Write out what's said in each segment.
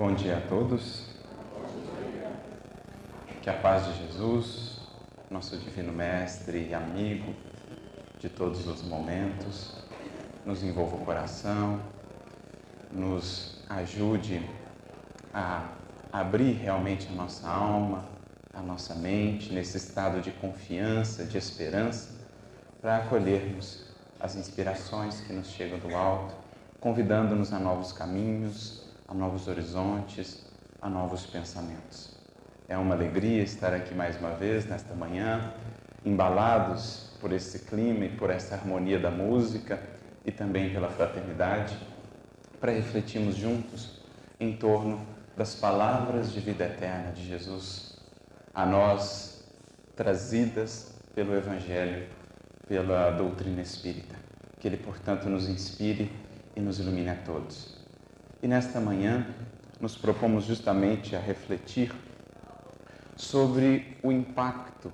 Bom dia a todos. Que a paz de Jesus, nosso Divino Mestre e amigo de todos os momentos, nos envolva o coração, nos ajude a abrir realmente a nossa alma, a nossa mente nesse estado de confiança, de esperança, para acolhermos as inspirações que nos chegam do alto, convidando-nos a novos caminhos, a novos horizontes, a novos pensamentos. É uma alegria estar aqui mais uma vez nesta manhã, embalados por esse clima e por essa harmonia da música e também pela fraternidade, para refletirmos juntos em torno das palavras de vida eterna de Jesus, a nós trazidas pelo Evangelho, pela doutrina espírita. Que Ele, portanto, nos inspire e nos ilumine a todos. E nesta manhã nos propomos justamente a refletir sobre o impacto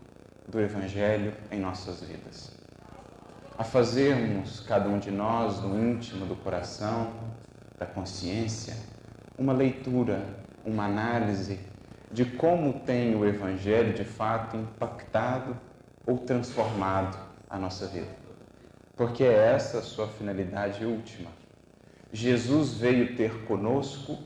do Evangelho em nossas vidas. A fazermos, cada um de nós, no íntimo do coração, da consciência, uma leitura, uma análise de como tem o Evangelho de fato impactado ou transformado a nossa vida. Porque é essa a sua finalidade última Jesus veio ter conosco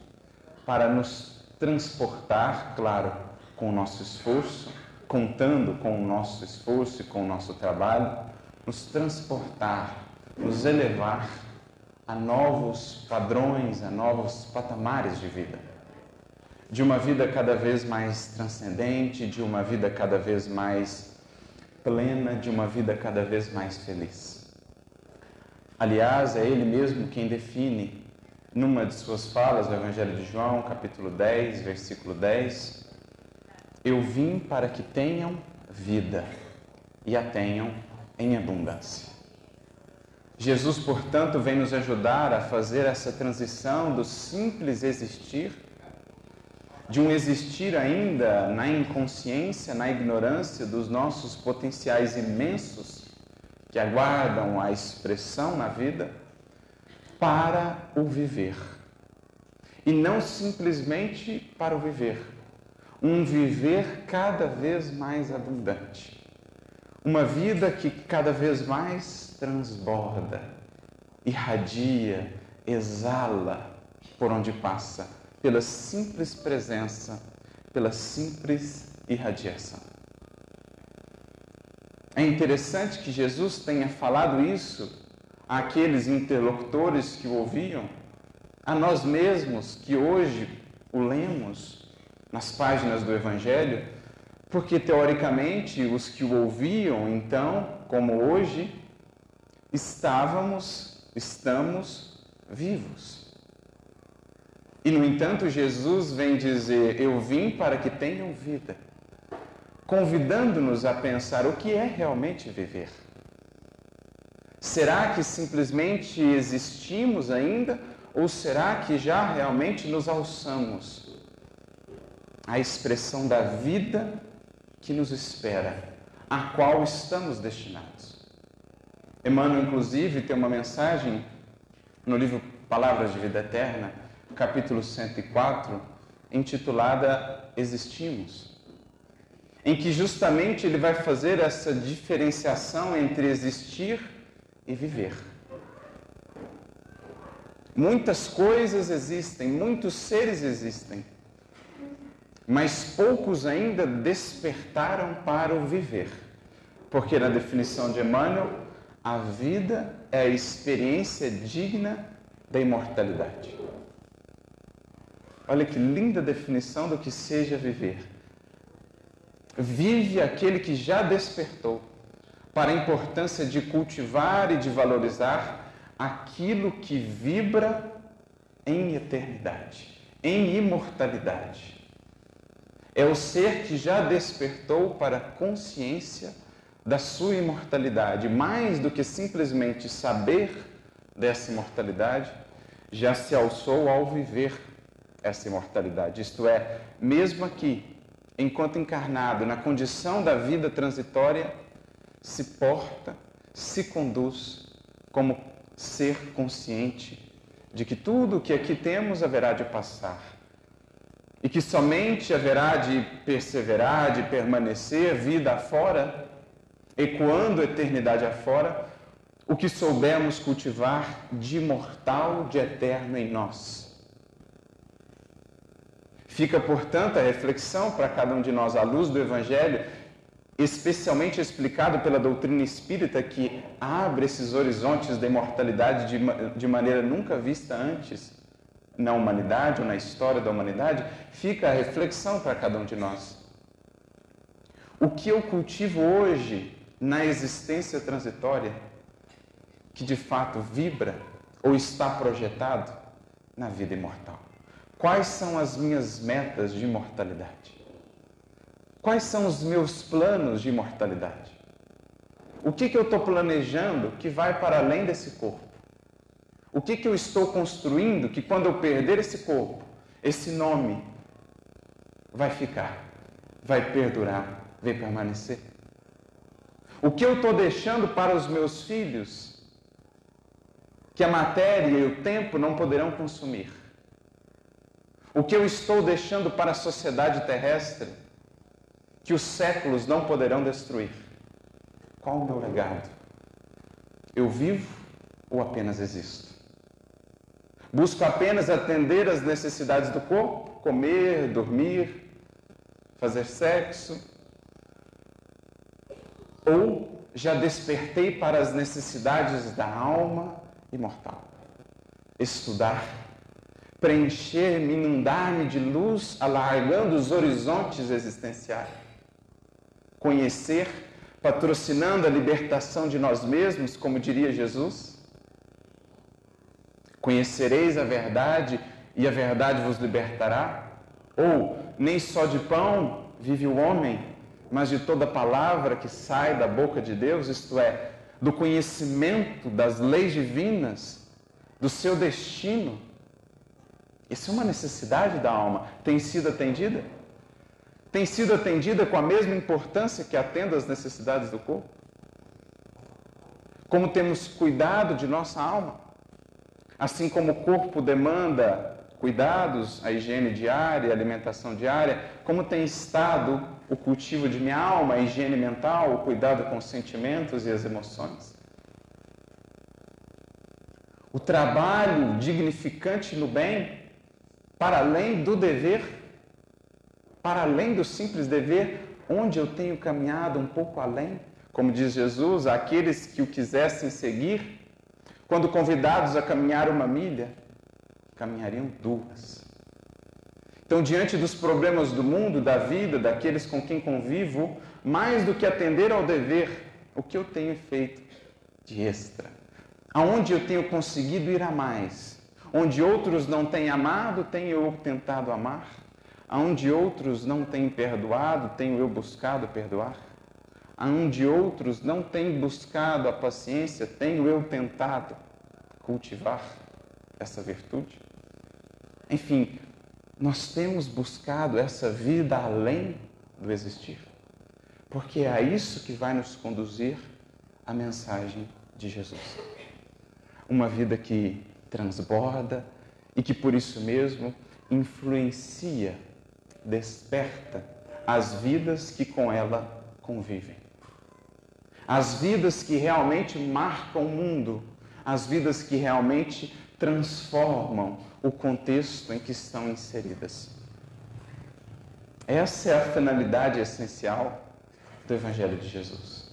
para nos transportar, claro, com o nosso esforço, contando com o nosso esforço e com o nosso trabalho, nos transportar, nos elevar a novos padrões, a novos patamares de vida. De uma vida cada vez mais transcendente, de uma vida cada vez mais plena, de uma vida cada vez mais feliz. Aliás, é ele mesmo quem define, numa de suas falas no Evangelho de João, capítulo 10, versículo 10, Eu vim para que tenham vida e a tenham em abundância. Jesus, portanto, vem nos ajudar a fazer essa transição do simples existir, de um existir ainda na inconsciência, na ignorância dos nossos potenciais imensos que aguardam a expressão na vida para o viver. E não simplesmente para o viver. Um viver cada vez mais abundante. Uma vida que cada vez mais transborda, irradia, exala por onde passa, pela simples presença, pela simples irradiação. É interessante que Jesus tenha falado isso àqueles interlocutores que o ouviam, a nós mesmos que hoje o lemos nas páginas do Evangelho, porque teoricamente os que o ouviam então, como hoje, estávamos, estamos vivos. E no entanto, Jesus vem dizer: Eu vim para que tenham vida convidando-nos a pensar o que é realmente viver. Será que simplesmente existimos ainda ou será que já realmente nos alçamos à expressão da vida que nos espera, a qual estamos destinados? Emmanuel, inclusive, tem uma mensagem no livro Palavras de Vida Eterna, capítulo 104, intitulada Existimos em que justamente ele vai fazer essa diferenciação entre existir e viver. Muitas coisas existem, muitos seres existem, mas poucos ainda despertaram para o viver. Porque, na definição de Emmanuel, a vida é a experiência digna da imortalidade. Olha que linda definição do que seja viver vive aquele que já despertou para a importância de cultivar e de valorizar aquilo que vibra em eternidade, em imortalidade. É o ser que já despertou para a consciência da sua imortalidade, mais do que simplesmente saber dessa imortalidade, já se alçou ao viver essa imortalidade. Isto é, mesmo aqui, enquanto encarnado na condição da vida transitória, se porta, se conduz como ser consciente de que tudo o que aqui temos haverá de passar e que somente haverá de perseverar, de permanecer vida afora, ecoando a eternidade afora, o que soubermos cultivar de imortal, de eterno em nós. Fica, portanto, a reflexão para cada um de nós, à luz do Evangelho, especialmente explicado pela doutrina espírita, que abre esses horizontes da imortalidade de, de maneira nunca vista antes na humanidade ou na história da humanidade, fica a reflexão para cada um de nós. O que eu cultivo hoje na existência transitória, que de fato vibra ou está projetado na vida imortal? Quais são as minhas metas de imortalidade? Quais são os meus planos de imortalidade? O que, que eu estou planejando que vai para além desse corpo? O que, que eu estou construindo que quando eu perder esse corpo, esse nome vai ficar, vai perdurar, vai permanecer? O que eu estou deixando para os meus filhos que a matéria e o tempo não poderão consumir? O que eu estou deixando para a sociedade terrestre que os séculos não poderão destruir? Qual o meu legado? Eu vivo ou apenas existo? Busco apenas atender às necessidades do corpo, comer, dormir, fazer sexo? Ou já despertei para as necessidades da alma imortal? Estudar, preencher-me, inundar-me de luz, alargando os horizontes existenciais. Conhecer, patrocinando a libertação de nós mesmos, como diria Jesus Conhecereis a verdade e a verdade vos libertará? Ou nem só de pão vive o homem, mas de toda palavra que sai da boca de Deus, isto é, do conhecimento das leis divinas, do seu destino. Isso é uma necessidade da alma. Tem sido atendida? Tem sido atendida com a mesma importância que atenda às necessidades do corpo? Como temos cuidado de nossa alma? Assim como o corpo demanda cuidados, a higiene diária, a alimentação diária, como tem estado o cultivo de minha alma, a higiene mental, o cuidado com os sentimentos e as emoções? O trabalho dignificante no bem, para além do dever, para além do simples dever, onde eu tenho caminhado um pouco além, como diz Jesus, aqueles que o quisessem seguir, quando convidados a caminhar uma milha, caminhariam duas. Então, diante dos problemas do mundo, da vida, daqueles com quem convivo, mais do que atender ao dever, o que eu tenho feito de extra? Aonde eu tenho conseguido ir a mais? Onde outros não têm amado, tenho eu tentado amar? Aonde outros não têm perdoado, tenho eu buscado perdoar? aonde outros não têm buscado a paciência, tenho eu tentado cultivar essa virtude? Enfim, nós temos buscado essa vida além do existir, porque é a isso que vai nos conduzir à mensagem de Jesus. Uma vida que transborda e que por isso mesmo influencia, desperta as vidas que com ela convivem as vidas que realmente marcam o mundo, as vidas que realmente transformam o contexto em que estão inseridas. Essa é a finalidade essencial do Evangelho de Jesus.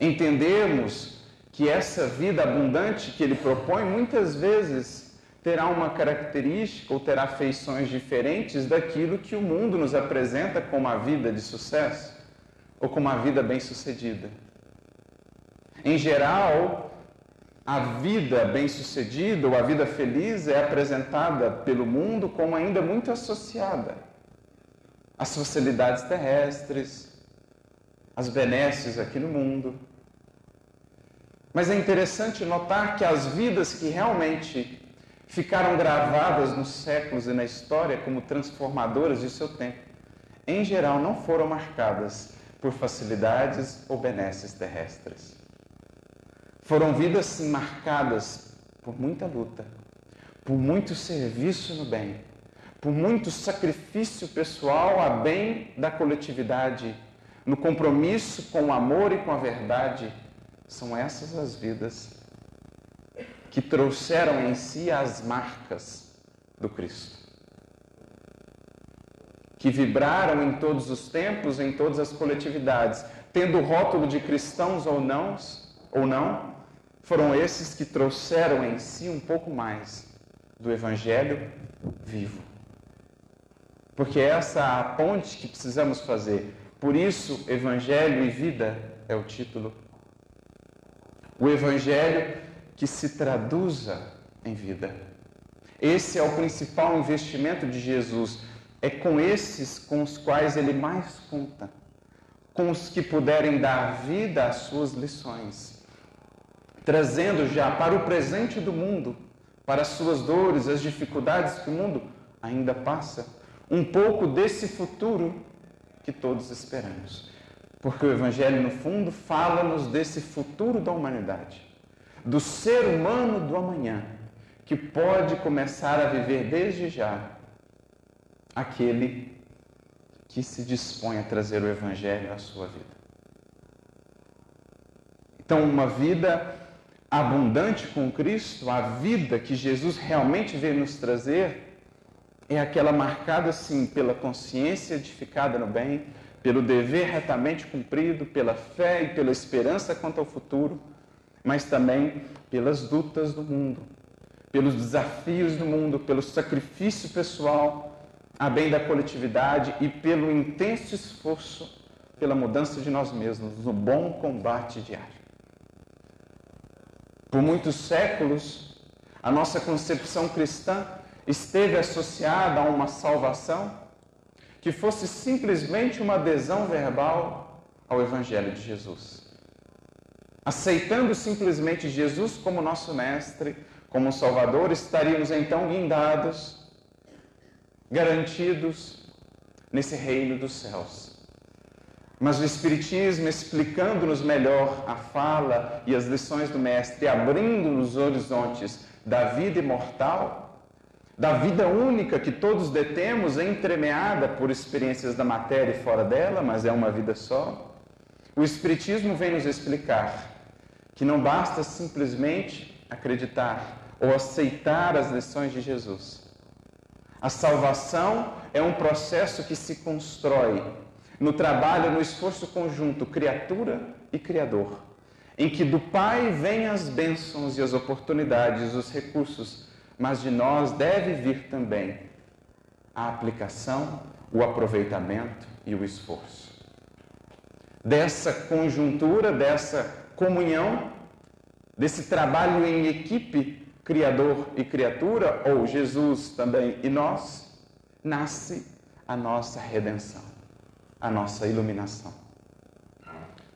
Entendemos que essa vida abundante que ele propõe muitas vezes terá uma característica ou terá feições diferentes daquilo que o mundo nos apresenta como a vida de sucesso ou com uma vida bem-sucedida. Em geral, a vida bem-sucedida ou a vida feliz é apresentada pelo mundo como ainda muito associada às facilidades terrestres, às benesses aqui no mundo. Mas é interessante notar que as vidas que realmente ficaram gravadas nos séculos e na história como transformadoras de seu tempo, em geral não foram marcadas por facilidades ou benesses terrestres. Foram vidas marcadas por muita luta, por muito serviço no bem, por muito sacrifício pessoal a bem da coletividade, no compromisso com o amor e com a verdade. São essas as vidas que trouxeram em si as marcas do Cristo. Que vibraram em todos os tempos, em todas as coletividades, tendo o rótulo de cristãos ou não, ou não, foram esses que trouxeram em si um pouco mais do evangelho vivo. Porque essa é a ponte que precisamos fazer. Por isso, evangelho e vida é o título. O evangelho que se traduza em vida. Esse é o principal investimento de Jesus. É com esses com os quais ele mais conta, com os que puderem dar vida às suas lições, trazendo já para o presente do mundo, para as suas dores, as dificuldades que o mundo ainda passa, um pouco desse futuro que todos esperamos. Porque o Evangelho, no fundo, fala-nos desse futuro da humanidade do ser humano do amanhã, que pode começar a viver desde já aquele que se dispõe a trazer o Evangelho à sua vida. Então, uma vida abundante com Cristo, a vida que Jesus realmente veio nos trazer, é aquela marcada, sim, pela consciência edificada no bem, pelo dever retamente cumprido, pela fé e pela esperança quanto ao futuro mas também pelas lutas do mundo, pelos desafios do mundo, pelo sacrifício pessoal, a bem da coletividade e pelo intenso esforço pela mudança de nós mesmos, no bom combate diário. Por muitos séculos, a nossa concepção cristã esteve associada a uma salvação que fosse simplesmente uma adesão verbal ao Evangelho de Jesus aceitando simplesmente Jesus como nosso Mestre, como Salvador, estaríamos então guindados, garantidos nesse reino dos céus. Mas o Espiritismo, explicando-nos melhor a fala e as lições do Mestre, abrindo-nos os horizontes da vida imortal, da vida única que todos detemos, entremeada por experiências da matéria e fora dela, mas é uma vida só, o Espiritismo vem nos explicar que não basta simplesmente acreditar ou aceitar as lições de Jesus. A salvação é um processo que se constrói no trabalho, no esforço conjunto, criatura e Criador, em que do Pai vêm as bênçãos e as oportunidades, os recursos, mas de nós deve vir também a aplicação, o aproveitamento e o esforço. Dessa conjuntura, dessa comunhão, desse trabalho em equipe, Criador e criatura, ou Jesus também e nós, nasce a nossa redenção, a nossa iluminação.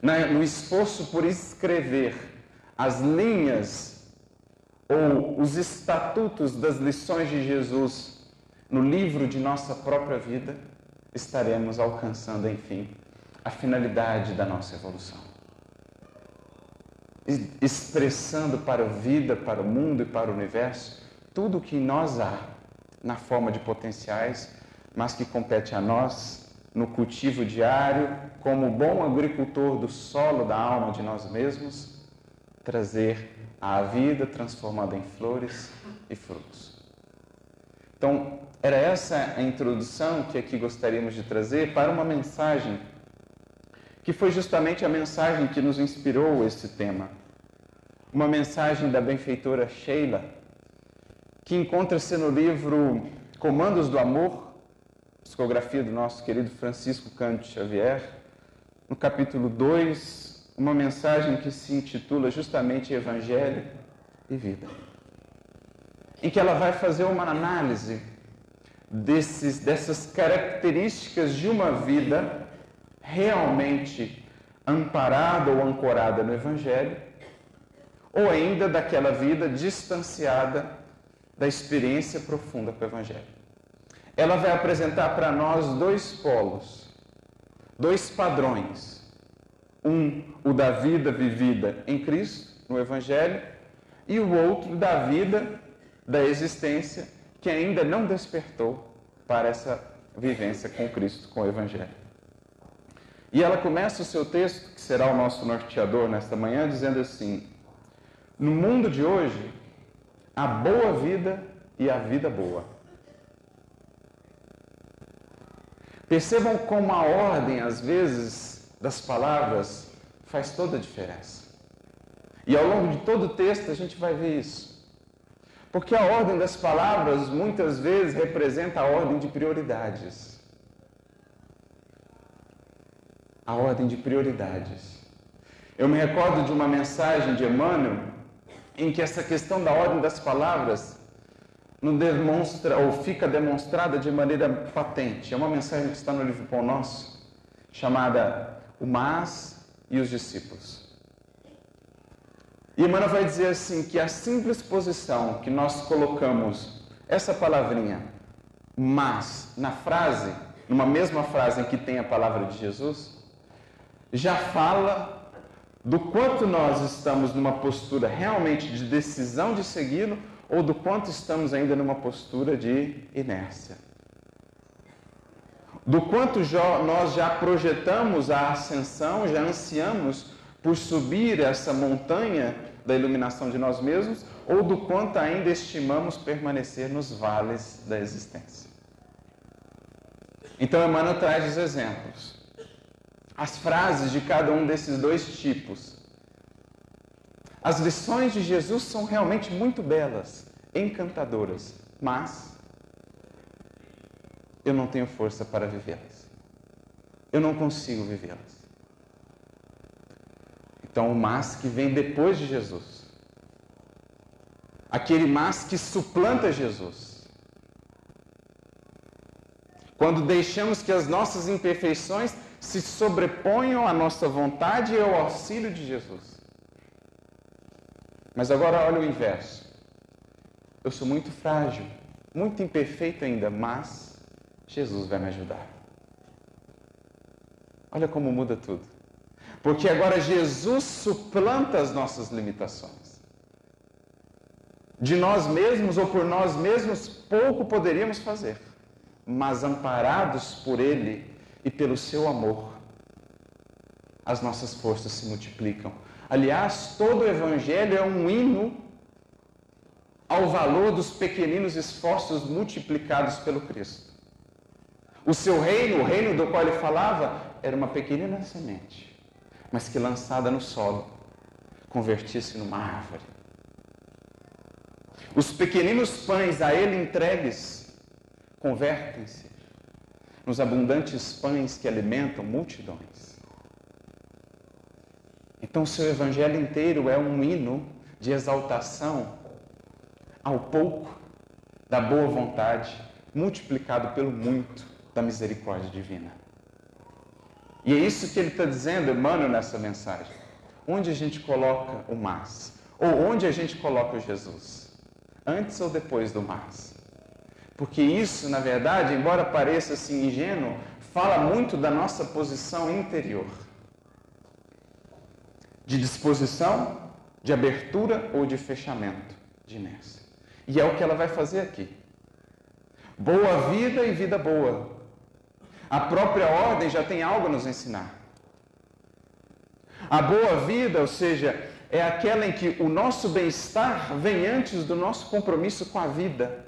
No esforço por escrever as linhas ou os estatutos das lições de Jesus no livro de nossa própria vida, estaremos alcançando, enfim, a finalidade da nossa evolução. Expressando para a vida, para o mundo e para o universo tudo o que em nós há na forma de potenciais, mas que compete a nós no cultivo diário, como bom agricultor do solo da alma de nós mesmos, trazer a vida transformada em flores e frutos. Então, era essa a introdução que aqui gostaríamos de trazer para uma mensagem que foi justamente a mensagem que nos inspirou esse tema. Uma mensagem da benfeitora Sheila, que encontra-se no livro Comandos do Amor, psicografia do nosso querido Francisco Cândido Xavier, no capítulo 2, uma mensagem que se intitula justamente Evangelho e Vida. Em que ela vai fazer uma análise desses, dessas características de uma vida realmente amparada ou ancorada no Evangelho, ou ainda daquela vida distanciada da experiência profunda com o Evangelho. Ela vai apresentar para nós dois polos, dois padrões. Um, o da vida vivida em Cristo, no Evangelho, e o outro da vida da existência que ainda não despertou para essa vivência com Cristo, com o Evangelho. E ela começa o seu texto, que será o nosso norteador nesta manhã, dizendo assim: No mundo de hoje, a boa vida e a vida boa. Percebam como a ordem, às vezes, das palavras faz toda a diferença. E ao longo de todo o texto a gente vai ver isso. Porque a ordem das palavras muitas vezes representa a ordem de prioridades. A ordem de prioridades. Eu me recordo de uma mensagem de Emmanuel em que essa questão da ordem das palavras não demonstra ou fica demonstrada de maneira patente. É uma mensagem que está no livro Pão Nosso, chamada O Mas e os Discípulos. E Emmanuel vai dizer assim que a simples posição que nós colocamos essa palavrinha mas na frase, numa mesma frase em que tem a palavra de Jesus, já fala do quanto nós estamos numa postura realmente de decisão de segui-lo ou do quanto estamos ainda numa postura de inércia. Do quanto nós já projetamos a ascensão, já ansiamos por subir essa montanha da iluminação de nós mesmos, ou do quanto ainda estimamos permanecer nos vales da existência. Então, Emmanuel traz os exemplos. As frases de cada um desses dois tipos as lições de Jesus são realmente muito belas, encantadoras, mas eu não tenho força para vivê-las. Eu não consigo vivê-las. Então, o mas que vem depois de Jesus. Aquele mas que suplanta Jesus. Quando deixamos que as nossas imperfeições se sobreponham à nossa vontade e ao auxílio de Jesus. Mas agora olha o inverso. Eu sou muito frágil, muito imperfeito ainda, mas Jesus vai me ajudar. Olha como muda tudo. Porque agora Jesus suplanta as nossas limitações. De nós mesmos ou por nós mesmos, pouco poderíamos fazer, mas amparados por Ele e pelo seu amor, as nossas forças se multiplicam Aliás, todo o Evangelho é um hino ao valor dos pequeninos esforços multiplicados pelo Cristo. O seu reino, o reino do qual ele falava, era uma pequenina semente, mas que lançada no solo, convertisse numa árvore. Os pequeninos pães a ele entregues convertem-se nos abundantes pães que alimentam multidões. Então, o seu evangelho inteiro é um hino de exaltação ao pouco da boa vontade, multiplicado pelo muito da misericórdia divina. E é isso que ele está dizendo, Emmanuel, nessa mensagem. Onde a gente coloca o mas? Ou onde a gente coloca o Jesus? Antes ou depois do mas? Porque isso, na verdade, embora pareça assim ingênuo, fala muito da nossa posição interior de disposição, de abertura ou de fechamento de inércia. E é o que ela vai fazer aqui. Boa vida e vida boa. A própria ordem já tem algo a nos ensinar. A boa vida, ou seja, é aquela em que o nosso bem-estar vem antes do nosso compromisso com a vida,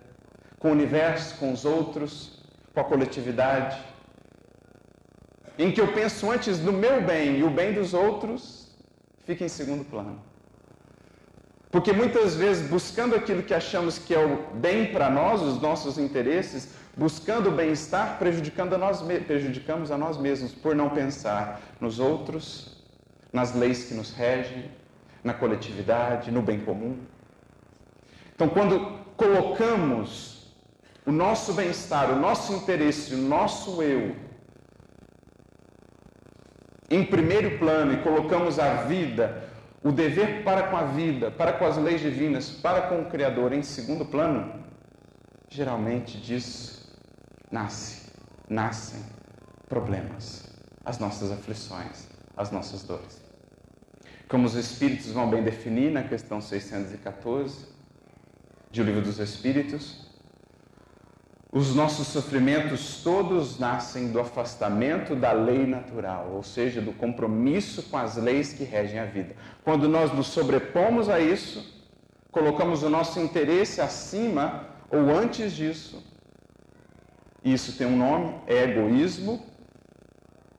com o universo, com os outros, com a coletividade. Em que eu penso antes no meu bem e o bem dos outros fica em segundo plano. Porque muitas vezes, buscando aquilo que achamos que é o bem para nós, os nossos interesses, buscando o bem-estar, prejudicando a nós, prejudicamos a nós mesmos por não pensar nos outros, nas leis que nos regem, na coletividade, no bem comum. Então, quando colocamos o nosso bem-estar, o nosso interesse, o nosso eu em primeiro plano e colocamos a vida, o dever para com a vida, para com as leis divinas, para com o Criador em segundo plano, geralmente disso nasce, nascem problemas, as nossas aflições, as nossas dores. Como os Espíritos vão bem definir na questão 614 de O Livro dos Espíritos, Os nossos sofrimentos todos nascem do afastamento da lei natural, ou seja, do compromisso com as leis que regem a vida. Quando nós nos sobrepomos a isso, colocamos o nosso interesse acima ou antes disso, isso tem um nome, é egoísmo,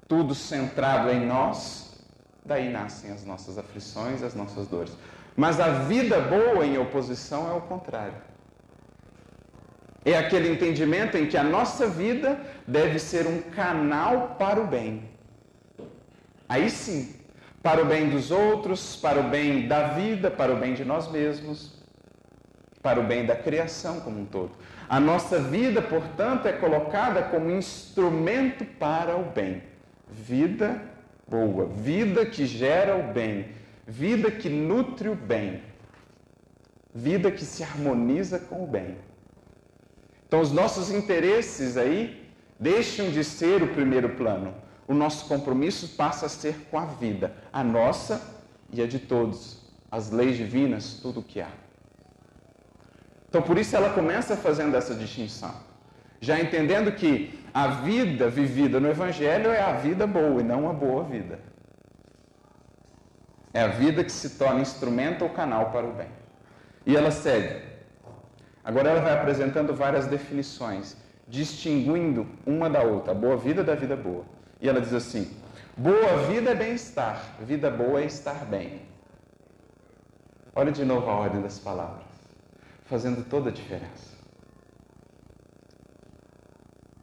tudo centrado em nós, daí nascem as nossas aflições, as nossas dores. Mas a vida boa em oposição é o contrário. É aquele entendimento em que a nossa vida deve ser um canal para o bem. Aí sim, para o bem dos outros, para o bem da vida, para o bem de nós mesmos, para o bem da criação como um todo. A nossa vida, portanto, é colocada como instrumento para o bem. Vida boa, vida que gera o bem, vida que nutre o bem, vida que se harmoniza com o bem. Então, os nossos interesses aí deixam de ser o primeiro plano. O nosso compromisso passa a ser com a vida, a nossa e a de todos, as leis divinas, tudo o que há. Então, por isso ela começa fazendo essa distinção, já entendendo que a vida vivida no Evangelho é a vida boa e não a boa vida. É a vida que se torna instrumento ou canal para o bem. E ela segue. Agora ela vai apresentando várias definições, distinguindo uma da outra, a boa vida da vida boa. E ela diz assim: boa vida é bem-estar, vida boa é estar bem. Olha de novo a ordem das palavras, fazendo toda a diferença.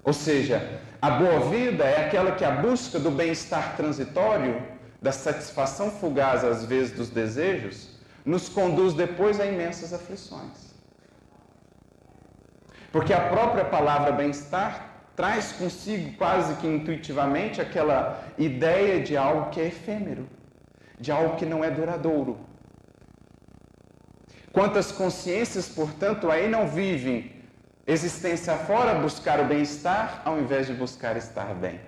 Ou seja, a boa vida é aquela que a busca do bem-estar transitório, da satisfação fugaz às vezes dos desejos, nos conduz depois a imensas aflições. Porque a própria palavra bem-estar traz consigo quase que intuitivamente aquela ideia de algo que é efêmero, de algo que não é duradouro. Quantas consciências, portanto, aí não vivem existência fora buscar o bem-estar ao invés de buscar estar bem?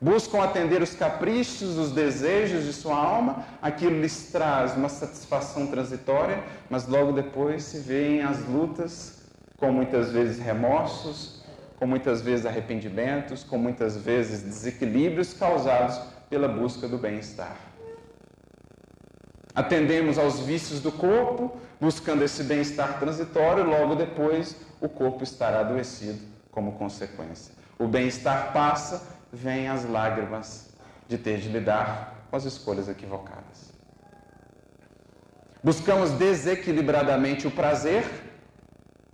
Buscam atender os caprichos, os desejos de sua alma, aquilo lhes traz uma satisfação transitória, mas logo depois se veem as lutas com muitas vezes remorsos, com muitas vezes arrependimentos, com muitas vezes desequilíbrios causados pela busca do bem-estar. Atendemos aos vícios do corpo, buscando esse bem-estar transitório, logo depois o corpo estará adoecido como consequência. O bem-estar passa, vêm as lágrimas de ter de lidar com as escolhas equivocadas. Buscamos desequilibradamente o prazer,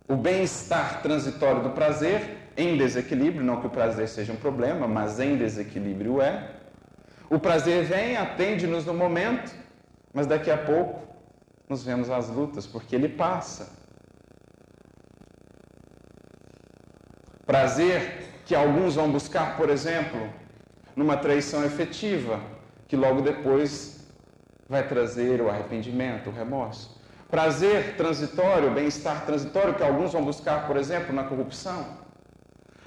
o bem-estar transitório do prazer em desequilíbrio, não que o prazer seja um problema, mas em desequilíbrio é. O prazer vem, atende-nos no momento, mas daqui a pouco nos vemos as lutas, porque ele passa. Prazer que alguns vão buscar, por exemplo, numa traição efetiva, que logo depois vai trazer o arrependimento, o remorso. Prazer transitório, bem-estar transitório, que alguns vão buscar, por exemplo, na corrupção,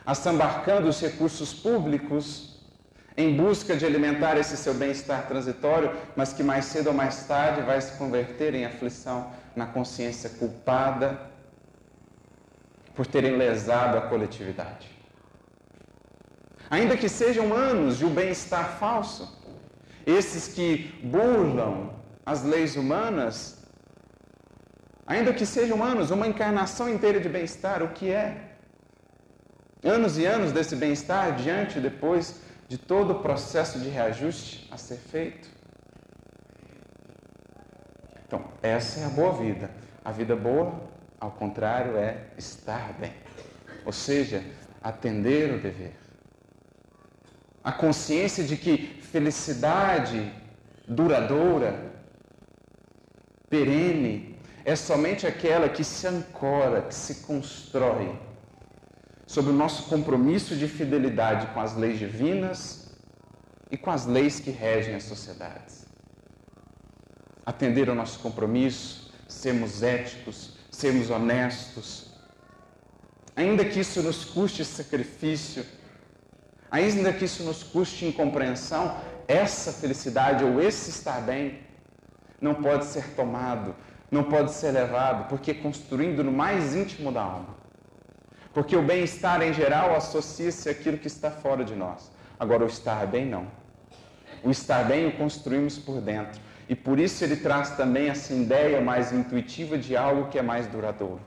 assambarcando os recursos públicos em busca de alimentar esse seu bem-estar transitório, mas que mais cedo ou mais tarde vai se converter em aflição na consciência culpada por terem lesado a coletividade. Ainda que sejam anos de um bem-estar falso, esses que burlam as leis humanas Ainda que sejam anos, uma encarnação inteira de bem-estar, o que é? Anos e anos desse bem-estar diante e depois de todo o processo de reajuste a ser feito. Então, essa é a boa vida. A vida boa, ao contrário, é estar bem. Ou seja, atender o dever. A consciência de que felicidade duradoura, perene, é somente aquela que se ancora, que se constrói sobre o nosso compromisso de fidelidade com as leis divinas e com as leis que regem as sociedades. Atender ao nosso compromisso, sermos éticos, sermos honestos, ainda que isso nos custe sacrifício, ainda que isso nos custe incompreensão, essa felicidade ou esse estar bem não pode ser tomado não pode ser levado, porque construindo no mais íntimo da alma. Porque o bem-estar em geral associa-se àquilo que está fora de nós. Agora, o estar bem não. O estar bem o construímos por dentro. E por isso ele traz também essa ideia mais intuitiva de algo que é mais duradouro.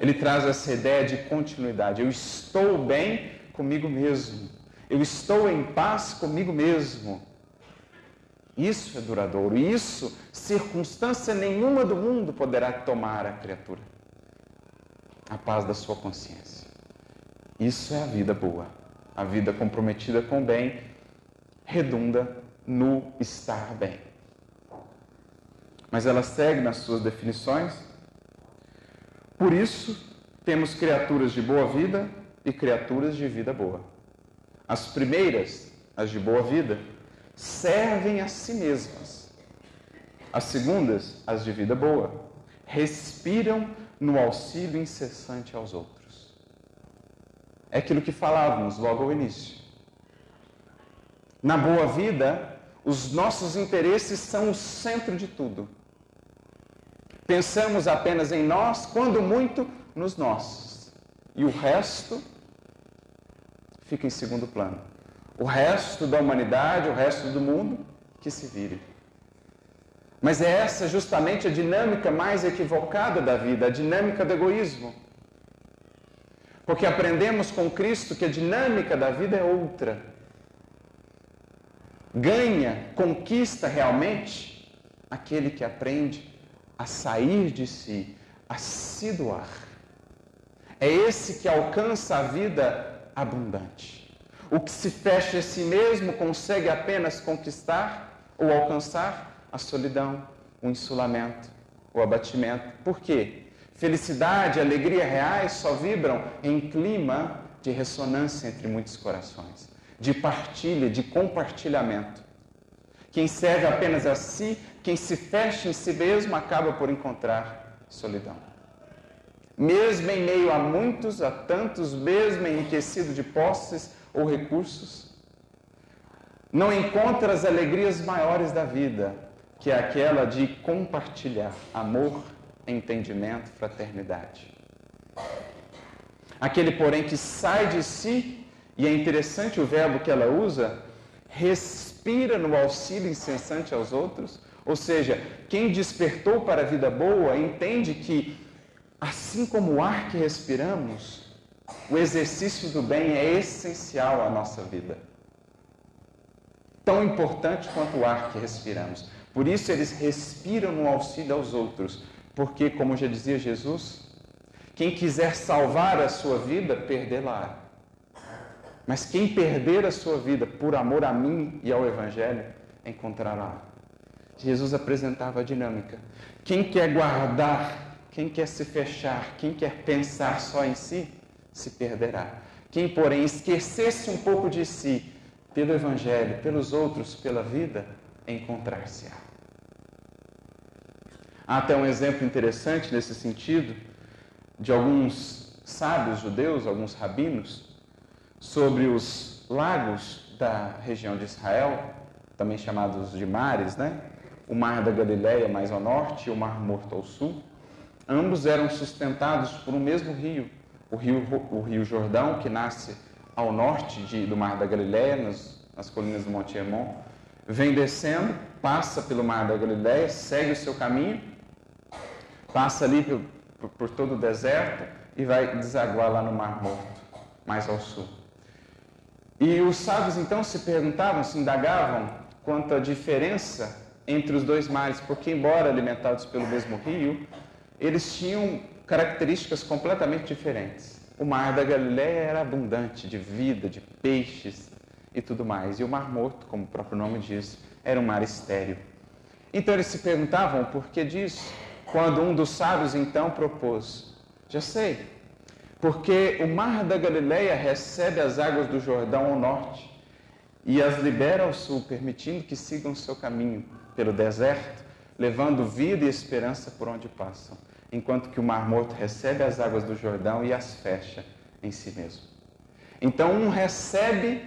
Ele traz essa ideia de continuidade. Eu estou bem comigo mesmo. Eu estou em paz comigo mesmo. Isso é duradouro. Isso, circunstância nenhuma do mundo poderá tomar a criatura. A paz da sua consciência. Isso é a vida boa. A vida comprometida com o bem redunda no estar bem. Mas ela segue nas suas definições. Por isso, temos criaturas de boa vida e criaturas de vida boa. As primeiras, as de boa vida, servem a si mesmas. As segundas, as de vida boa, respiram no auxílio incessante aos outros. É aquilo que falávamos logo ao início. Na boa vida, os nossos interesses são o centro de tudo. Pensamos apenas em nós, quando muito, nos nossos. E o resto fica em segundo plano o resto da humanidade, o resto do mundo, que se vire. Mas é essa justamente a dinâmica mais equivocada da vida, a dinâmica do egoísmo. Porque aprendemos com Cristo que a dinâmica da vida é outra. Ganha, conquista realmente aquele que aprende a sair de si, a se doar. É esse que alcança a vida abundante. O que se fecha a si mesmo consegue apenas conquistar ou alcançar a solidão, o insulamento, o abatimento. Por quê? Felicidade alegria reais só vibram em clima de ressonância entre muitos corações, de partilha, de compartilhamento. Quem serve apenas a si, quem se fecha em si mesmo, acaba por encontrar solidão. Mesmo em meio a muitos, a tantos, mesmo enriquecido de posses, ou recursos. Não encontra as alegrias maiores da vida, que é aquela de compartilhar amor, entendimento, fraternidade. Aquele, porém, que sai de si, e é interessante o verbo que ela usa, respira no auxílio incessante aos outros, ou seja, quem despertou para a vida boa entende que, assim como o ar que respiramos, o exercício do bem é essencial à nossa vida. Tão importante quanto o ar que respiramos. Por isso eles respiram no auxílio aos outros, porque, como já dizia Jesus, quem quiser salvar a sua vida, perdê-la. Mas quem perder a sua vida por amor a mim e ao Evangelho, encontrará. Jesus apresentava a dinâmica. Quem quer guardar, quem quer se fechar, quem quer pensar só em si, se perderá. Quem, porém, esquecesse um pouco de si, pelo Evangelho, pelos outros, pela vida, encontrar-se-á. Há até um exemplo interessante nesse sentido, de alguns sábios judeus, alguns rabinos, sobre os lagos da região de Israel, também chamados de mares, né? O mar da Galileia mais ao norte e o mar morto ao sul. Ambos eram sustentados por um mesmo rio, o rio, o rio Jordão, que nasce ao norte de, do Mar da Galileia, nas, nas colinas do Monte Hermon, vem descendo, passa pelo Mar da Galileia, segue o seu caminho, passa ali por, por, por todo o deserto e vai desaguar lá no Mar Morto, mais ao sul. E os sábios então se perguntavam, se indagavam quanto à diferença entre os dois mares, porque, embora alimentados pelo mesmo rio, eles tinham características completamente diferentes. O mar da Galiléia era abundante de vida, de peixes e tudo mais. E o mar morto, como o próprio nome diz, era um mar estéril. Então eles se perguntavam o porquê disso, quando um dos sábios então propôs: Já sei, porque o mar da Galileia recebe as águas do Jordão ao norte e as libera ao sul, permitindo que sigam seu caminho pelo deserto, levando vida e esperança por onde passam enquanto que o Mar Morto recebe as águas do Jordão e as fecha em si mesmo. Então, um recebe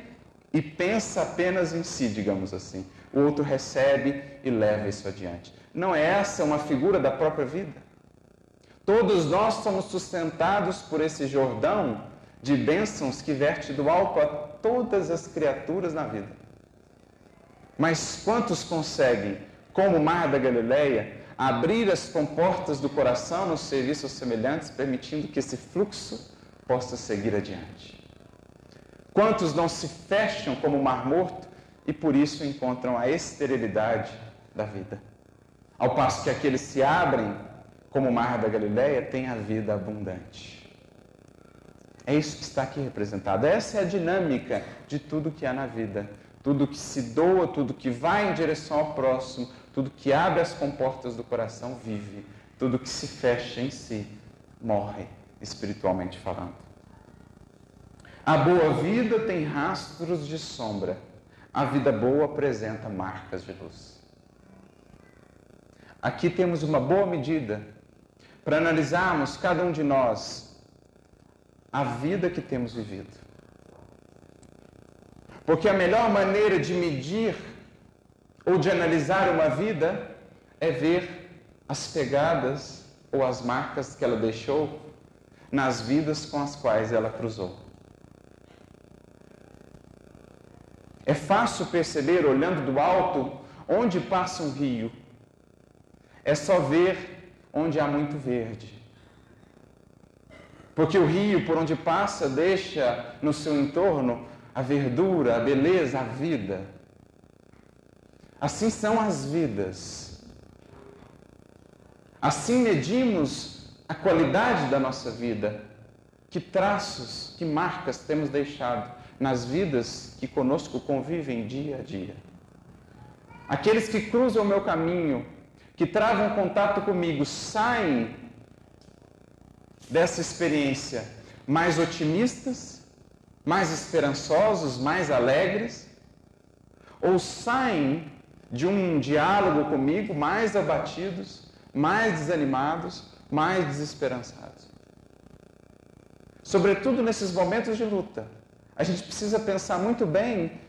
e pensa apenas em si, digamos assim. O outro recebe e leva isso adiante. Não é essa uma figura da própria vida? Todos nós somos sustentados por esse Jordão de bênçãos que verte do alto a todas as criaturas na vida. Mas quantos conseguem, como o mar da Galileia, abrir as comportas do coração nos serviços semelhantes, permitindo que esse fluxo possa seguir adiante? Quantos não se fecham como o mar morto e por isso encontram a esterilidade da vida? Ao passo que aqueles se abrem como o mar da Galileia têm a vida abundante. É isso que está aqui representado. Essa é a dinâmica de tudo que há na vida. Tudo que se doa, tudo que vai em direção ao próximo, tudo que abre as comportas do coração vive. Tudo que se fecha em si morre, espiritualmente falando. A boa vida tem rastros de sombra. A vida boa apresenta marcas de luz. Aqui temos uma boa medida para analisarmos cada um de nós a vida que temos vivido. Porque a melhor maneira de medir ou de analisar uma vida é ver as pegadas ou as marcas que ela deixou nas vidas com as quais ela cruzou. É fácil perceber, olhando do alto, onde passa um rio. É só ver onde há muito verde. Porque o rio por onde passa deixa no seu entorno a verdura, a beleza, a vida. Assim são as vidas. Assim medimos a qualidade da nossa vida. Que traços, que marcas temos deixado nas vidas que conosco convivem dia a dia. Aqueles que cruzam o meu caminho, que travam contato comigo, saem dessa experiência mais otimistas, mais esperançosos, mais alegres? Ou saem de um diálogo comigo mais abatidos, mais desanimados, mais desesperançados? Sobretudo nesses momentos de luta, a gente precisa pensar muito bem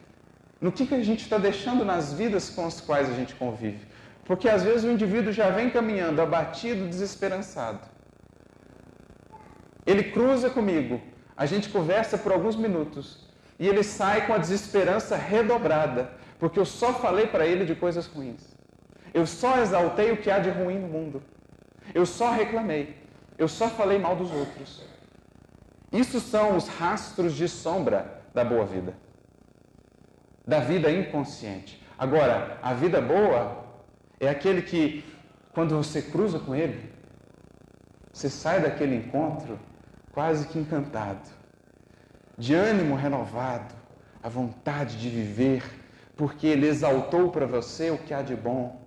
no que, que a gente está deixando nas vidas com as quais a gente convive. Porque às vezes o indivíduo já vem caminhando abatido, desesperançado. Ele cruza comigo, a gente conversa por alguns minutos e ele sai com a desesperança redobrada, porque eu só falei para ele de coisas ruins. Eu só exaltei o que há de ruim no mundo. Eu só reclamei. Eu só falei mal dos outros. Isso são os rastros de sombra da boa vida. Da vida inconsciente. Agora, a vida boa é aquele que, quando você cruza com ele, você sai daquele encontro quase que encantado, de ânimo renovado, a vontade de viver, porque Ele exaltou para você o que há de bom,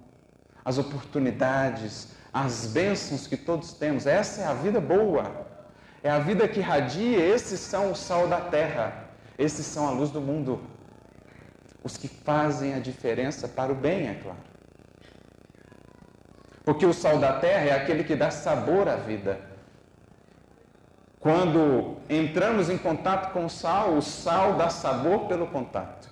as oportunidades, as bênçãos que todos temos. Essa é a vida boa, é a vida que radia. Esses são o sal da terra, esses são a luz do mundo, os que fazem a diferença para o bem, é claro. Porque o sal da terra é aquele que dá sabor à vida quando entramos em contato com o sal, o sal dá sabor pelo contato.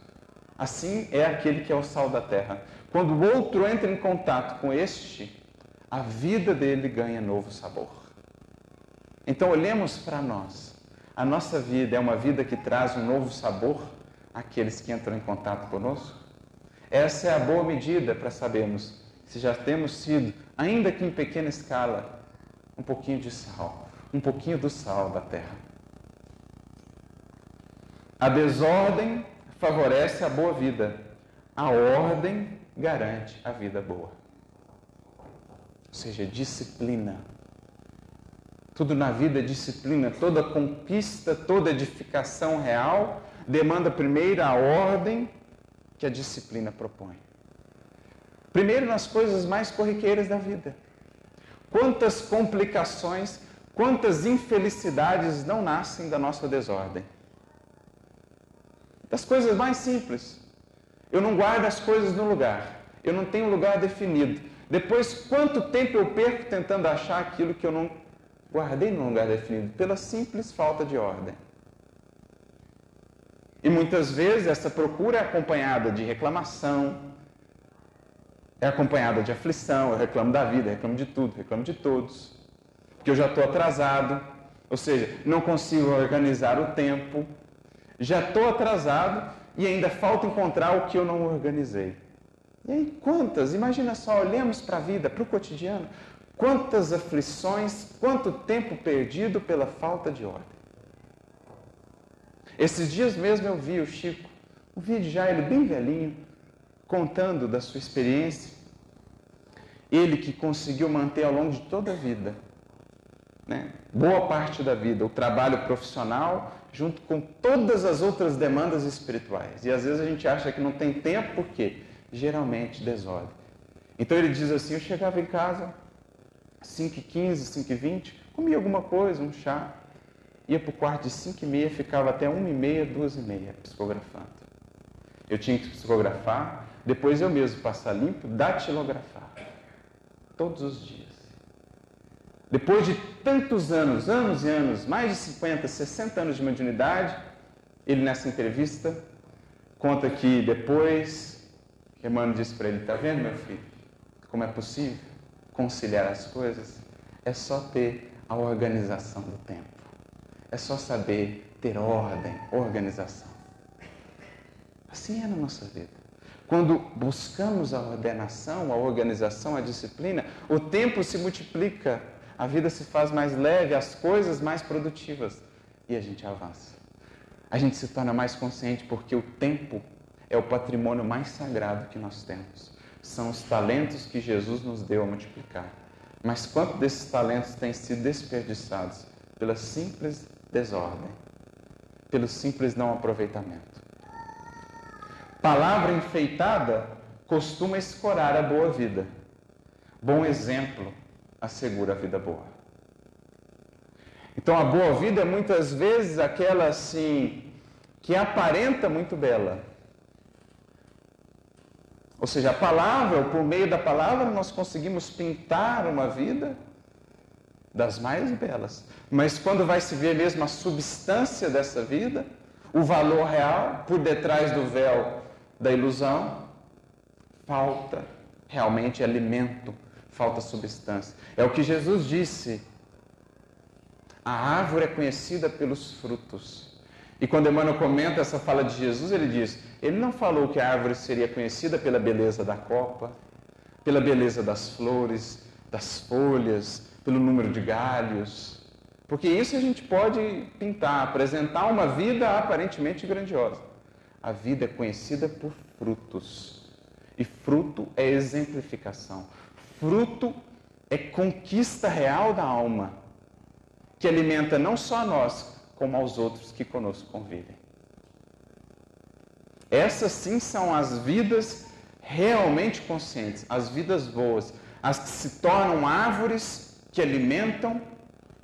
Assim é aquele que é o sal da terra. Quando o outro entra em contato com este, a vida dele ganha novo sabor. Então olhemos para nós. A nossa vida é uma vida que traz um novo sabor àqueles que entram em contato conosco? Essa é a boa medida para sabermos se já temos sido, ainda que em pequena escala, um pouquinho de sal um pouquinho do sal da terra. A desordem favorece a boa vida, a ordem garante a vida boa. Ou seja, disciplina. Tudo na vida é disciplina, toda conquista, toda edificação real demanda primeiro a ordem que a disciplina propõe. Primeiro nas coisas mais corriqueiras da vida. Quantas complicações Quantas infelicidades não nascem da nossa desordem? Das coisas mais simples. Eu não guardo as coisas no lugar. Eu não tenho lugar definido. Depois, quanto tempo eu perco tentando achar aquilo que eu não guardei no lugar definido? Pela simples falta de ordem. E muitas vezes essa procura é acompanhada de reclamação, é acompanhada de aflição. Eu reclamo da vida, reclamo de tudo, reclamo de todos. porque eu já estou atrasado, ou seja, não consigo organizar o tempo, já estou atrasado e ainda falta encontrar o que eu não organizei. E aí, quantas, imagina só, olhemos para a vida, para o cotidiano, quantas aflições, quanto tempo perdido pela falta de ordem. Esses dias mesmo eu vi o Chico, um vídeo já ele bem velhinho, contando da sua experiência. Ele que conseguiu manter ao longo de toda a vida, né, boa parte da vida, o trabalho profissional junto com todas as outras demandas espirituais. E às vezes a gente acha que não tem tempo, por quê? Geralmente desordem. Então ele diz assim: eu chegava em casa, 5h15, 5h20, comia alguma coisa, um chá, ia para o quarto de 5h30, ficava até 1h30, 2h30 psicografando. Eu tinha que psicografar, depois eu mesmo passar limpo, datilografar. Todos os dias. Depois de tantos anos, anos e anos, mais de 50, 60 anos de mediunidade, ele nessa entrevista conta que depois, que Emmanuel disse para ele, está vendo meu filho, como é possível conciliar as coisas? É só ter a organização do tempo. É só saber ter ordem, organização. Assim é na nossa vida. Quando buscamos a ordenação, a organização, a disciplina, o tempo se multiplica a vida se faz mais leve, as coisas mais produtivas e a gente avança. A gente se torna mais consciente porque o tempo é o patrimônio mais sagrado que nós temos. São os talentos que Jesus nos deu a multiplicar. Mas quanto desses talentos têm sido desperdiçados pela simples desordem, pelo simples não aproveitamento? Palavra enfeitada costuma escorar a boa vida. Bom exemplo assegura a vida boa. Então a boa vida é muitas vezes aquela assim que aparenta muito bela. Ou seja, a palavra, por meio da palavra, nós conseguimos pintar uma vida das mais belas. Mas quando vai se ver mesmo a substância dessa vida, o valor real por detrás do véu da ilusão, falta realmente alimento falta substância. É o que Jesus disse. A árvore é conhecida pelos frutos. E quando Emmanuel comenta essa fala de Jesus, ele diz: ele não falou que a árvore seria conhecida pela beleza da copa, pela beleza das flores, das folhas, pelo número de galhos. Porque isso a gente pode pintar, apresentar uma vida aparentemente grandiosa. A vida é conhecida por frutos. E fruto é exemplificação. Fruto é conquista real da alma, que alimenta não só a nós, como aos outros que conosco convivem. Essas sim são as vidas realmente conscientes, as vidas boas, as que se tornam árvores que alimentam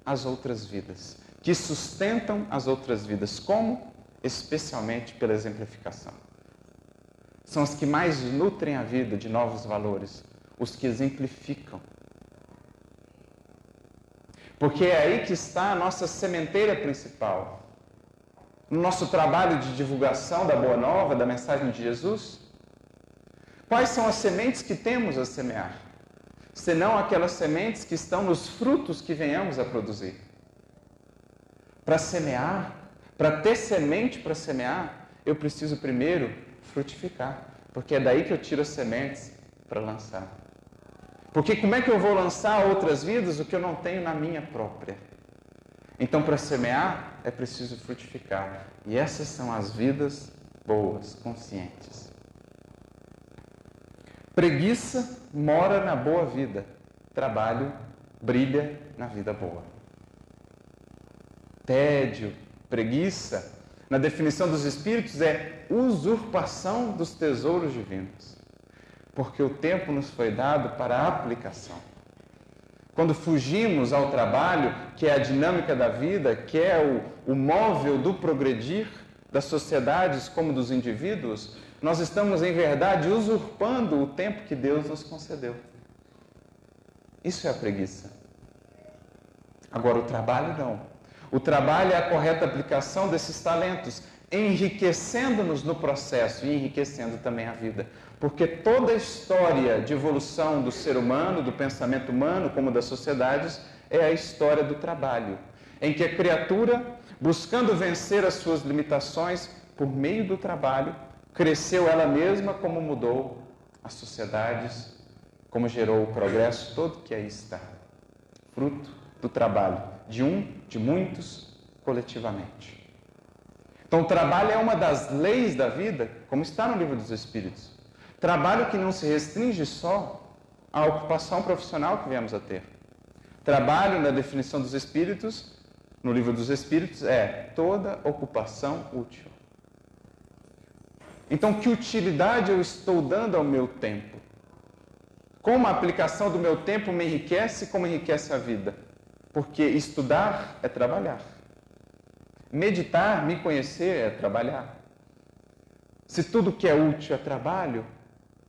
as outras vidas, que sustentam as outras vidas. Como? Especialmente pela exemplificação. São as que mais nutrem a vida de novos valores, os que exemplificam. Porque é aí que está a nossa sementeira principal. No nosso trabalho de divulgação da Boa Nova, da mensagem de Jesus, quais são as sementes que temos a semear? Senão aquelas sementes que estão nos frutos que venhamos a produzir. Para semear, para ter semente para semear, eu preciso primeiro frutificar, porque é daí que eu tiro as sementes para lançar. Porque como é que eu vou lançar outras vidas o que eu não tenho na minha própria? Então, para semear, é preciso frutificar. E essas são as vidas boas, conscientes. Preguiça mora na boa vida. Trabalho brilha na vida boa. Tédio, preguiça, na definição dos espíritos, é usurpação dos tesouros divinos porque o tempo nos foi dado para a aplicação. Quando fugimos ao trabalho, que é a dinâmica da vida, que é o, o móvel do progredir das sociedades como dos indivíduos, nós estamos, em verdade, usurpando o tempo que Deus nos concedeu. Isso é a preguiça. Agora, o trabalho não. O trabalho é a correta aplicação desses talentos, enriquecendo-nos no processo e enriquecendo também a vida. Porque toda a história de evolução do ser humano, do pensamento humano, como das sociedades, é a história do trabalho, em que a criatura, buscando vencer as suas limitações por meio do trabalho, cresceu ela mesma como mudou as sociedades, como gerou o progresso todo que aí está. Fruto do trabalho de um, de muitos, coletivamente. Então, trabalho é uma das leis da vida, como está no livro dos Espíritos. Trabalho que não se restringe só à ocupação profissional que viemos a ter. Trabalho, na definição dos Espíritos, no livro dos Espíritos, é toda ocupação útil. Então, que utilidade eu estou dando ao meu tempo? Como a aplicação do meu tempo me enriquece, como enriquece a vida? Porque estudar é trabalhar. Meditar, me conhecer é trabalhar. Se tudo que é útil é trabalho,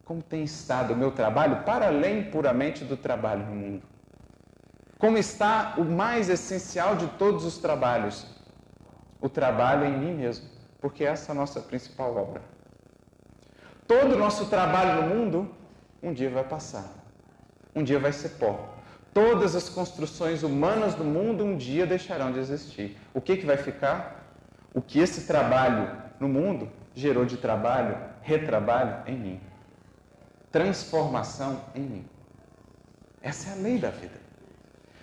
como tem estado o meu trabalho para além puramente do trabalho no mundo? Como está o mais essencial de todos os trabalhos? O trabalho em mim mesmo, porque essa é a nossa principal obra. Todo o nosso trabalho no mundo um dia vai passar, um dia vai ser pó. Todas as construções humanas do mundo um dia deixarão de existir. O que, que vai ficar? O que esse trabalho no mundo gerou de trabalho, retrabalho em mim. Transformação em mim. Essa é a lei da vida.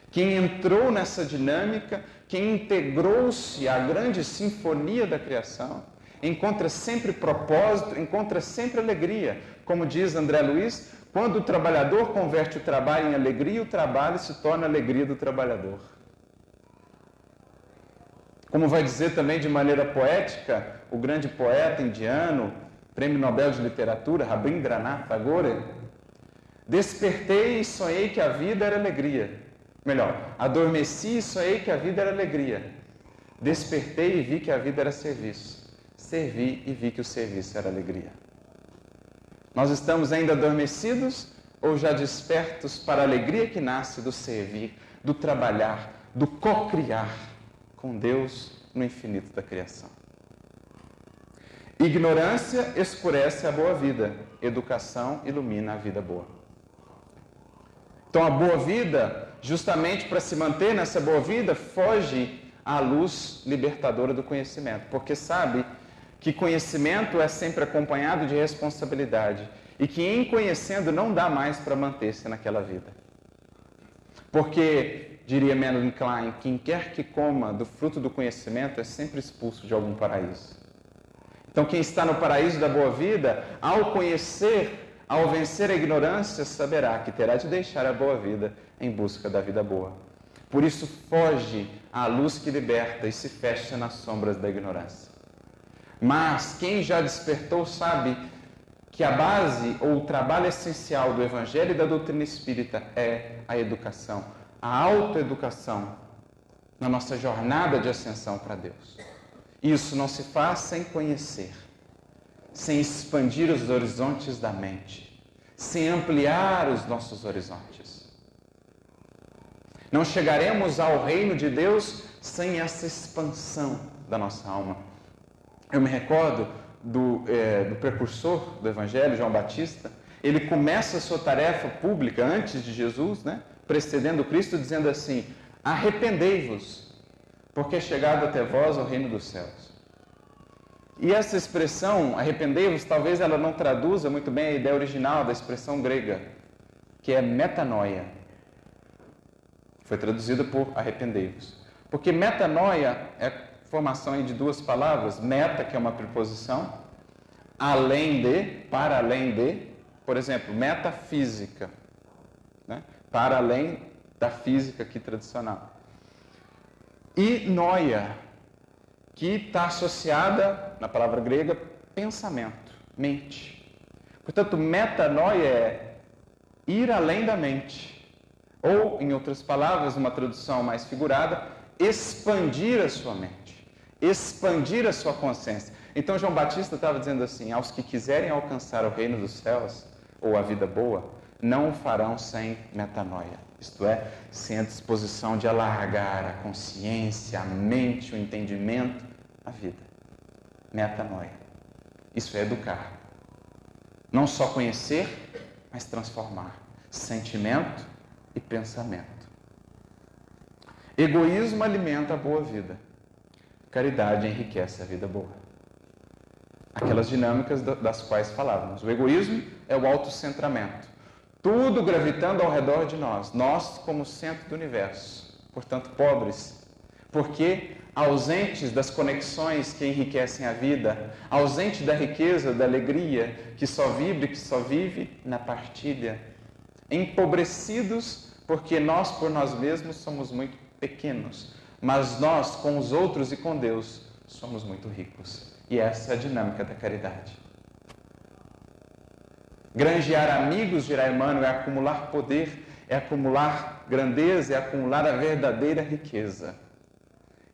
Quem entrou nessa dinâmica, quem integrou-se à grande sinfonia da criação, encontra sempre propósito, encontra sempre alegria. Como diz André Luiz, quando o trabalhador converte o trabalho em alegria, o trabalho se torna alegria do trabalhador. Como vai dizer também de maneira poética o grande poeta indiano, Prêmio Nobel de Literatura, Rabindranath Tagore, despertei e sonhei que a vida era alegria. Melhor, adormeci e sonhei que a vida era alegria. Despertei e vi que a vida era serviço. Servi e vi que o serviço era alegria. Nós estamos ainda adormecidos ou já despertos para a alegria que nasce do servir, do trabalhar, do co-criar com Deus no infinito da criação? Ignorância escurece a boa vida, educação ilumina a vida boa. Então, a boa vida, justamente para se manter nessa boa vida, foge à luz libertadora do conhecimento, porque sabe que conhecimento é sempre acompanhado de responsabilidade e que em conhecendo não dá mais para manter-se naquela vida. Porque, diria Melanie Klein, quem quer que coma do fruto do conhecimento é sempre expulso de algum paraíso. Então, quem está no paraíso da boa vida, ao conhecer, ao vencer a ignorância, saberá que terá de deixar a boa vida em busca da vida boa. Por isso, foge à luz que liberta e se fecha nas sombras da ignorância. Mas quem já despertou sabe que a base ou o trabalho essencial do Evangelho e da doutrina espírita é a educação, a autoeducação na nossa jornada de ascensão para Deus. Isso não se faz sem conhecer, sem expandir os horizontes da mente, sem ampliar os nossos horizontes. Não chegaremos ao reino de Deus sem essa expansão da nossa alma. Eu me recordo do, é, do precursor do Evangelho, João Batista. Ele começa a sua tarefa pública antes de Jesus, né, precedendo Cristo, dizendo assim: Arrependei-vos, porque é chegado até vós o reino dos céus. E essa expressão, arrependei-vos, talvez ela não traduza muito bem a ideia original da expressão grega, que é metanoia. Foi traduzida por arrependei-vos. Porque metanoia é formação de duas palavras, meta, que é uma preposição, além de, para além de, por exemplo, metafísica, né? para além da física aqui tradicional. E noia, que está associada, na palavra grega, pensamento, mente. Portanto, metanoia é ir além da mente. Ou, em outras palavras, uma tradução mais figurada, expandir a sua mente expandir a sua consciência. Então João Batista estava dizendo assim: aos que quiserem alcançar o reino dos céus ou a vida boa, não o farão sem metanoia. Isto é, sem a disposição de alargar a consciência, a mente, o entendimento, a vida. Metanoia. Isso é educar. Não só conhecer, mas transformar sentimento e pensamento. Egoísmo alimenta a boa vida. Caridade enriquece a vida boa. Aquelas dinâmicas das quais falávamos. O egoísmo é o autocentramento. Tudo gravitando ao redor de nós, nós como centro do universo, portanto pobres, porque ausentes das conexões que enriquecem a vida, ausente da riqueza, da alegria que só vibre, que só vive na partilha, empobrecidos porque nós por nós mesmos somos muito pequenos, mas nós com os outros e com Deus somos muito ricos. E essa é a dinâmica da caridade. Granjear amigos, dirá Emmanuel, é acumular poder, é acumular grandeza, é acumular a verdadeira riqueza.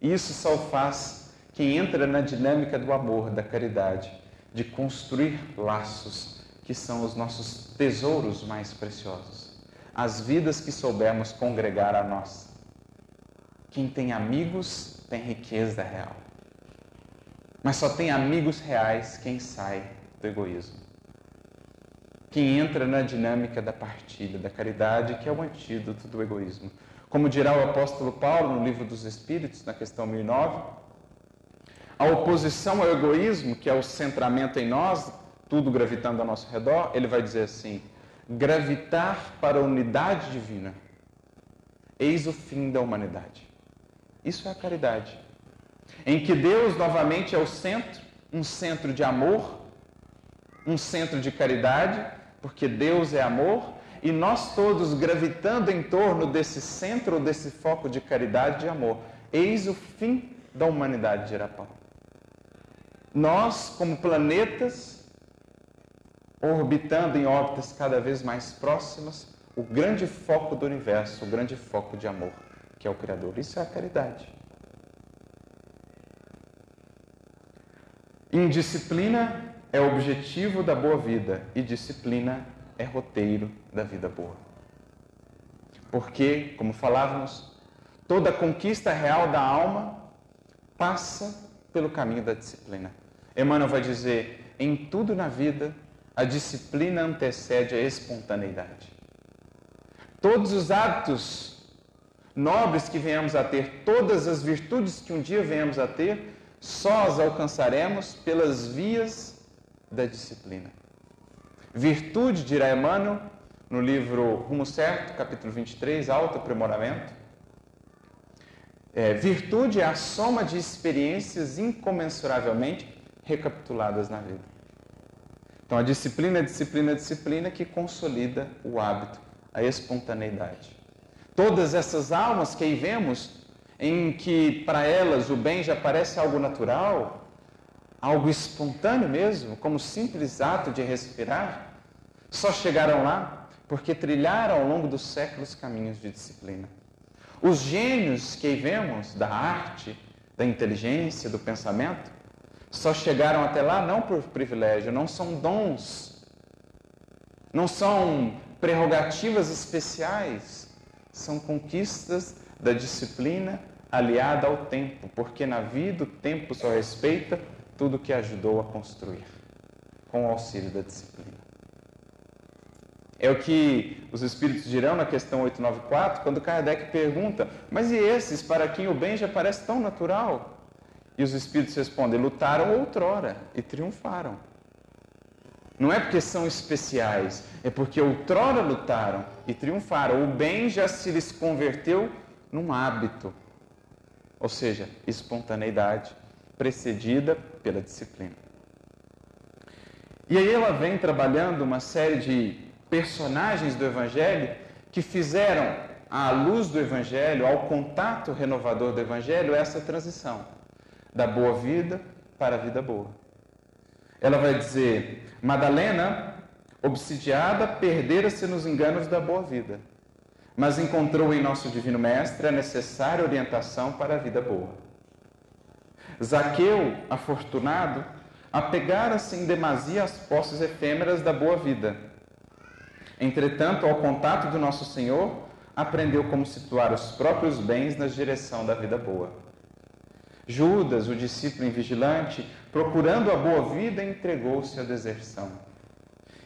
Isso só faz quem entra na dinâmica do amor, da caridade, de construir laços que são os nossos tesouros mais preciosos, as vidas que soubermos congregar a nós. Quem tem amigos tem riqueza real. Mas só tem amigos reais quem sai do egoísmo. Quem entra na dinâmica da partilha, da caridade, que é o antídoto do egoísmo. Como dirá o apóstolo Paulo no livro dos Espíritos, na questão 1009, a oposição ao egoísmo, que é o centramento em nós, tudo gravitando ao nosso redor, ele vai dizer assim: gravitar para a unidade divina. Eis o fim da humanidade. Isso é a caridade. Em que Deus novamente é o centro, um centro de amor, um centro de caridade, porque Deus é amor, e nós todos gravitando em torno desse centro, desse foco de caridade e amor. Eis o fim da humanidade, dirá Paulo. Nós, como planetas, orbitando em órbitas cada vez mais próximas, o grande foco do universo, o grande foco de amor, que é o Criador. Isso é a caridade. Indisciplina é objetivo da boa vida e disciplina é roteiro da vida boa. Porque, como falávamos, toda conquista real da alma passa pelo caminho da disciplina. Emmanuel vai dizer: em tudo na vida, a disciplina antecede a espontaneidade. Todos os hábitos nobres que venhamos a ter, todas as virtudes que um dia venhamos a ter, só as alcançaremos pelas vias da disciplina. Virtude, dirá Emmanuel, no livro Rumo Certo, capítulo 23, Alto Aprimoramento. É, virtude é a soma de experiências incomensuravelmente recapituladas na vida. Então, a disciplina é disciplina disciplina que consolida o hábito, a espontaneidade. Todas essas almas que aí vemos, em que para elas o bem já parece algo natural, algo espontâneo mesmo, como simples ato de respirar, só chegaram lá porque trilharam ao longo dos séculos caminhos de disciplina. Os gênios que aí vemos da arte, da inteligência, do pensamento, só chegaram até lá não por privilégio, não são dons, não são prerrogativas especiais, são conquistas da disciplina aliada ao tempo, porque na vida o tempo só respeita tudo que ajudou a construir, com o auxílio da disciplina. É o que os Espíritos dirão na questão 894, quando Kardec pergunta: Mas e esses para quem o bem já parece tão natural? E os Espíritos respondem: Lutaram outrora e triunfaram. Não é porque são especiais, é porque outrora lutaram e triunfaram. O bem já se lhes converteu num hábito, ou seja, espontaneidade, precedida pela disciplina. E aí ela vem trabalhando uma série de personagens do Evangelho que fizeram, à luz do Evangelho, ao contato renovador do Evangelho, essa transição da boa vida para a vida boa. Ela vai dizer: Madalena, obsidiada, perdera-se nos enganos da boa vida, mas encontrou em nosso Divino Mestre a necessária orientação para a vida boa. Zaqueu, afortunado, apegara-se em demasia às posses efêmeras da boa vida. Entretanto, ao contato do nosso Senhor, aprendeu como situar os próprios bens na direção da vida boa. Judas, o discípulo invigilante, procurando a boa vida, entregou-se à deserção.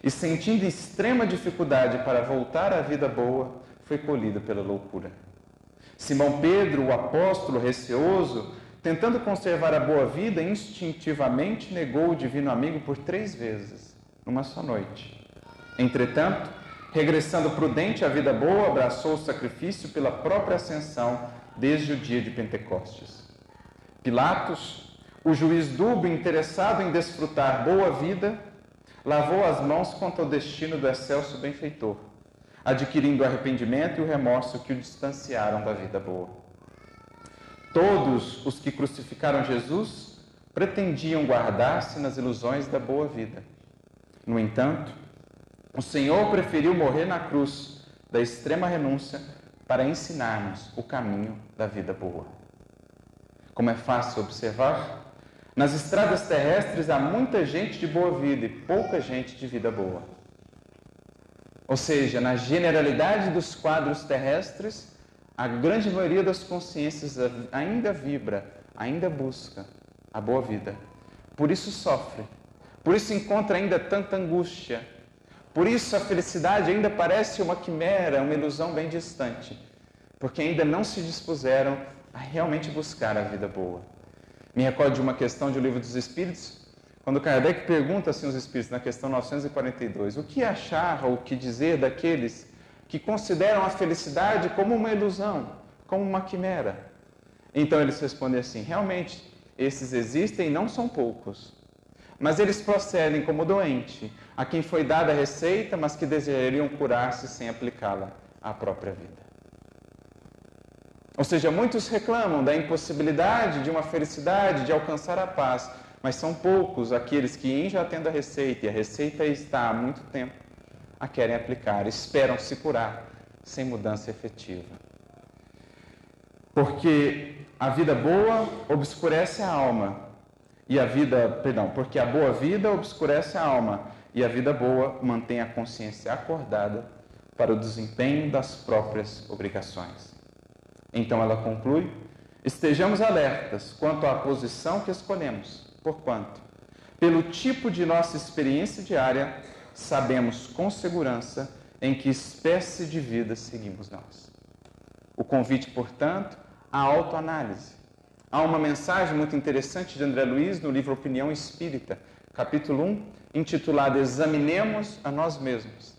E sentindo extrema dificuldade para voltar à vida boa, foi colhido pela loucura. Simão Pedro, o apóstolo receoso, tentando conservar a boa vida, instintivamente negou o divino amigo por três vezes, numa só noite. Entretanto, regressando prudente à vida boa, abraçou o sacrifício pela própria ascensão desde o dia de Pentecostes. Pilatos, o juiz dúbio interessado em desfrutar boa vida, lavou as mãos quanto ao destino do excelso benfeitor, adquirindo o arrependimento e o remorso que o distanciaram da vida boa. Todos os que crucificaram Jesus pretendiam guardar-se nas ilusões da boa vida. No entanto, o Senhor preferiu morrer na cruz da extrema renúncia para ensinar-nos o caminho da vida boa. Como é fácil observar, nas estradas terrestres há muita gente de boa vida e pouca gente de vida boa. Ou seja, na generalidade dos quadros terrestres, a grande maioria das consciências ainda vibra, ainda busca a boa vida. Por isso sofre, por isso encontra ainda tanta angústia, por isso a felicidade ainda parece uma quimera, uma ilusão bem distante, porque ainda não se dispuseram a realmente buscar a vida boa. Me recordo de uma questão de O Livro dos Espíritos, quando Kardec pergunta assim aos Espíritos, na questão 942, o que achar ou o que dizer daqueles que consideram a felicidade como uma ilusão, como uma quimera? Então eles respondem assim: realmente, esses existem e não são poucos. Mas eles procedem como doente, a quem foi dada a receita, mas que desejariam curar-se sem aplicá-la à própria vida. Ou seja, muitos reclamam da impossibilidade de uma felicidade, de alcançar a paz, mas são poucos aqueles que, em já tendo a receita, e a receita está há muito tempo, a querem aplicar, esperam se curar sem mudança efetiva. Porque a vida boa obscurece a alma, e a vida, perdão, porque a boa vida obscurece a alma, e a vida boa mantém a consciência acordada para o desempenho das próprias obrigações. Então ela conclui: estejamos alertas quanto à posição que escolhemos, porquanto, pelo tipo de nossa experiência diária, sabemos com segurança em que espécie de vida seguimos nós. O convite, portanto, à autoanálise. Há uma mensagem muito interessante de André Luiz no livro Opinião Espírita, capítulo 1, intitulado Examinemos a Nós Mesmos,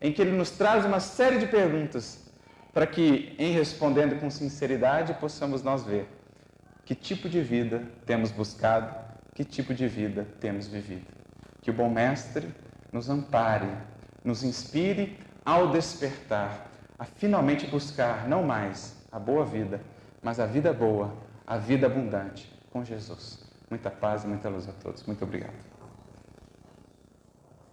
em que ele nos traz uma série de perguntas para que, em respondendo com sinceridade, possamos nós ver que tipo de vida temos buscado, que tipo de vida temos vivido. Que o bom Mestre nos ampare, nos inspire ao despertar, a finalmente buscar não mais a boa vida, mas a vida boa, a vida abundante com Jesus. Muita paz e muita luz a todos. Muito obrigado.